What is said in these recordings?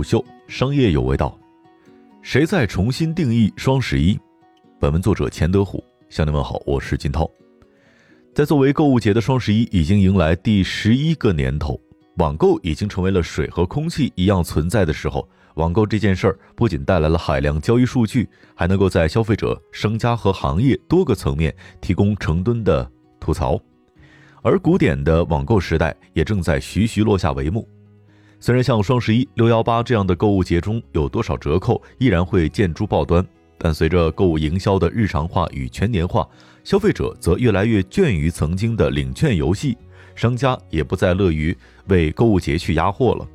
虎嗅，商业有味道。谁在重新定义双十一？本文作者钱德虎向您问好，我是金涛。在作为购物节的双十一已经迎来第十一个年头，网购已经成为了水和空气一样存在的时候，网购这件事儿不仅带来了海量交易数据，还能够在消费者、商家和行业多个层面提供成吨的吐槽。而古典的网购时代也正在徐徐落下帷幕。虽然像双十一、六幺八这样的购物节中有多少折扣依然会见诸报端，但随着购物营销的日常化与全年化，消费者则越来越倦于曾经的领券游戏，商家也不再乐于为购物节去压货了。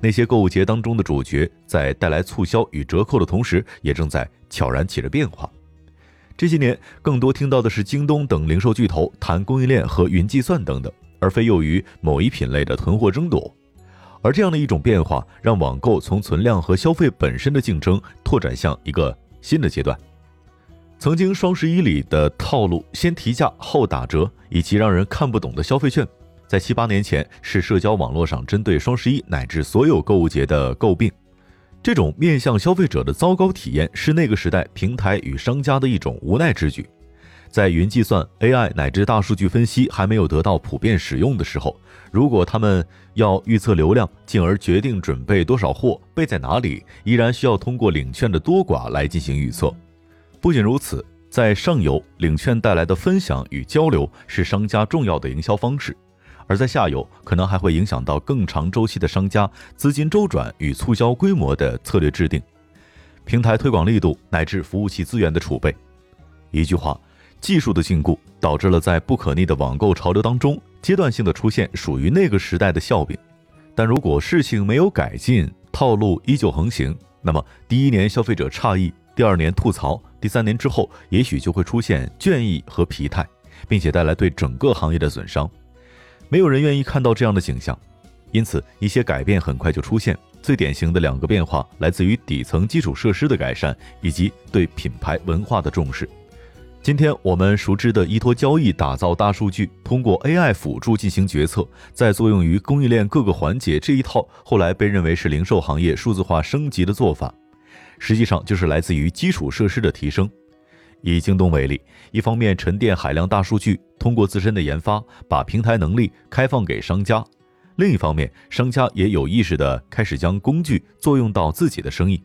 那些购物节当中的主角在带来促销与折扣的同时，也正在悄然起着变化。这些年，更多听到的是京东等零售巨头谈供应链和云计算等等，而非囿于某一品类的囤货争夺。而这样的一种变化，让网购从存量和消费本身的竞争，拓展向一个新的阶段。曾经双十一里的套路，先提价后打折，以及让人看不懂的消费券，在七八年前是社交网络上针对双十一乃至所有购物节的诟病。这种面向消费者的糟糕体验，是那个时代平台与商家的一种无奈之举。在云计算、AI 乃至大数据分析还没有得到普遍使用的时候，如果他们要预测流量，进而决定准备多少货、备在哪里，依然需要通过领券的多寡来进行预测。不仅如此，在上游，领券带来的分享与交流是商家重要的营销方式。而在下游，可能还会影响到更长周期的商家资金周转与促销规模的策略制定、平台推广力度乃至服务器资源的储备。一句话，技术的禁锢导致了在不可逆的网购潮流当中，阶段性的出现属于那个时代的笑柄。但如果事情没有改进，套路依旧横行，那么第一年消费者诧异，第二年吐槽，第三年之后，也许就会出现倦意和疲态，并且带来对整个行业的损伤。没有人愿意看到这样的景象，因此一些改变很快就出现。最典型的两个变化来自于底层基础设施的改善以及对品牌文化的重视。今天我们熟知的依托交易打造大数据，通过 AI 辅助进行决策，再作用于供应链各个环节这一套，后来被认为是零售行业数字化升级的做法，实际上就是来自于基础设施的提升。以京东为例，一方面沉淀海量大数据，通过自身的研发把平台能力开放给商家；另一方面，商家也有意识地开始将工具作用到自己的生意。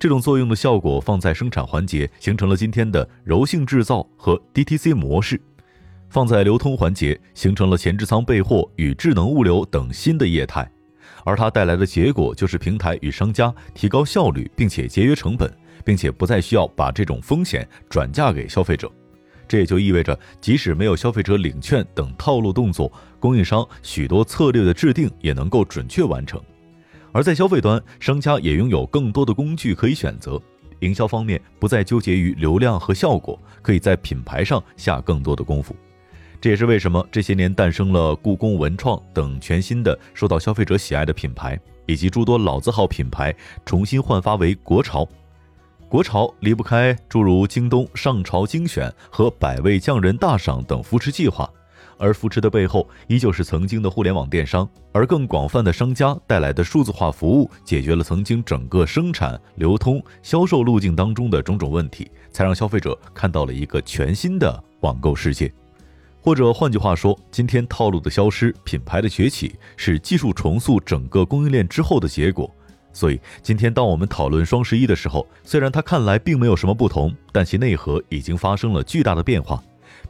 这种作用的效果放在生产环节，形成了今天的柔性制造和 DTC 模式；放在流通环节，形成了前置仓备货与智能物流等新的业态。而它带来的结果就是平台与商家提高效率，并且节约成本。并且不再需要把这种风险转嫁给消费者，这也就意味着，即使没有消费者领券等套路动作，供应商许多策略的制定也能够准确完成。而在消费端，商家也拥有更多的工具可以选择，营销方面不再纠结于流量和效果，可以在品牌上下更多的功夫。这也是为什么这些年诞生了故宫文创等全新的受到消费者喜爱的品牌，以及诸多老字号品牌重新焕发为国潮。国潮离不开诸如京东上潮精选和百味匠人大赏等扶持计划，而扶持的背后依旧是曾经的互联网电商，而更广泛的商家带来的数字化服务，解决了曾经整个生产、流通、销售路径当中的种种问题，才让消费者看到了一个全新的网购世界。或者换句话说，今天套路的消失，品牌的崛起，是技术重塑整个供应链之后的结果。所以，今天当我们讨论双十一的时候，虽然它看来并没有什么不同，但其内核已经发生了巨大的变化。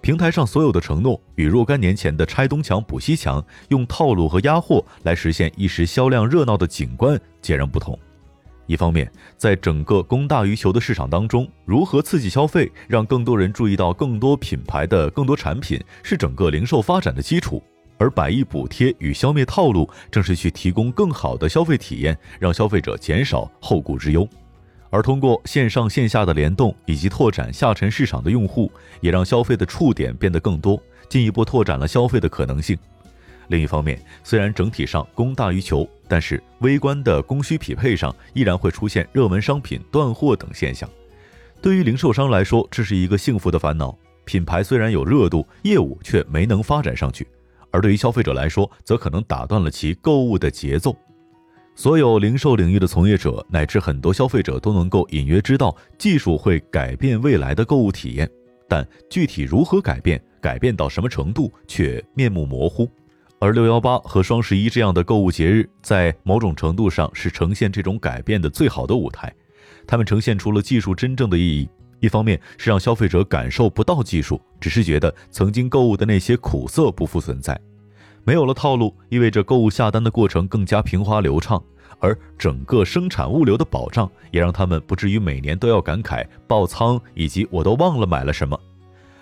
平台上所有的承诺，与若干年前的拆东墙补西墙、用套路和压货来实现一时销量热闹的景观截然不同。一方面，在整个供大于求的市场当中，如何刺激消费，让更多人注意到更多品牌的更多产品，是整个零售发展的基础。而百亿补贴与消灭套路，正是去提供更好的消费体验，让消费者减少后顾之忧。而通过线上线下的联动以及拓展下沉市场的用户，也让消费的触点变得更多，进一步拓展了消费的可能性。另一方面，虽然整体上供大于求，但是微观的供需匹配上依然会出现热门商品断货等现象。对于零售商来说，这是一个幸福的烦恼。品牌虽然有热度，业务却没能发展上去。而对于消费者来说，则可能打断了其购物的节奏。所有零售领域的从业者乃至很多消费者都能够隐约知道，技术会改变未来的购物体验，但具体如何改变，改变到什么程度，却面目模糊。而六幺八和双十一这样的购物节日，在某种程度上是呈现这种改变的最好的舞台。他们呈现出了技术真正的意义。一方面是让消费者感受不到技术，只是觉得曾经购物的那些苦涩不复存在。没有了套路，意味着购物下单的过程更加平滑流畅，而整个生产物流的保障也让他们不至于每年都要感慨爆仓以及我都忘了买了什么。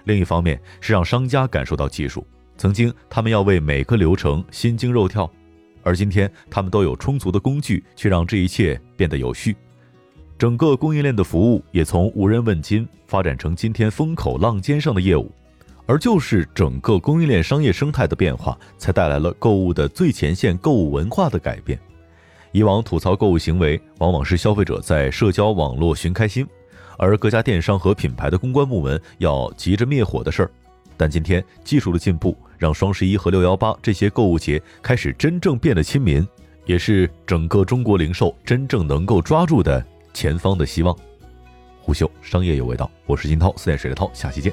另一方面是让商家感受到技术。曾经，他们要为每个流程心惊肉跳，而今天，他们都有充足的工具去让这一切变得有序。整个供应链的服务也从无人问津发展成今天风口浪尖上的业务。而就是整个供应链商业生态的变化，才带来了购物的最前线购物文化的改变。以往吐槽购物行为，往往是消费者在社交网络寻开心，而各家电商和品牌的公关部门要急着灭火的事儿。但今天技术的进步，让双十一和六幺八这些购物节开始真正变得亲民，也是整个中国零售真正能够抓住的前方的希望。虎嗅商业有味道，我是金涛，四点水的涛，下期见。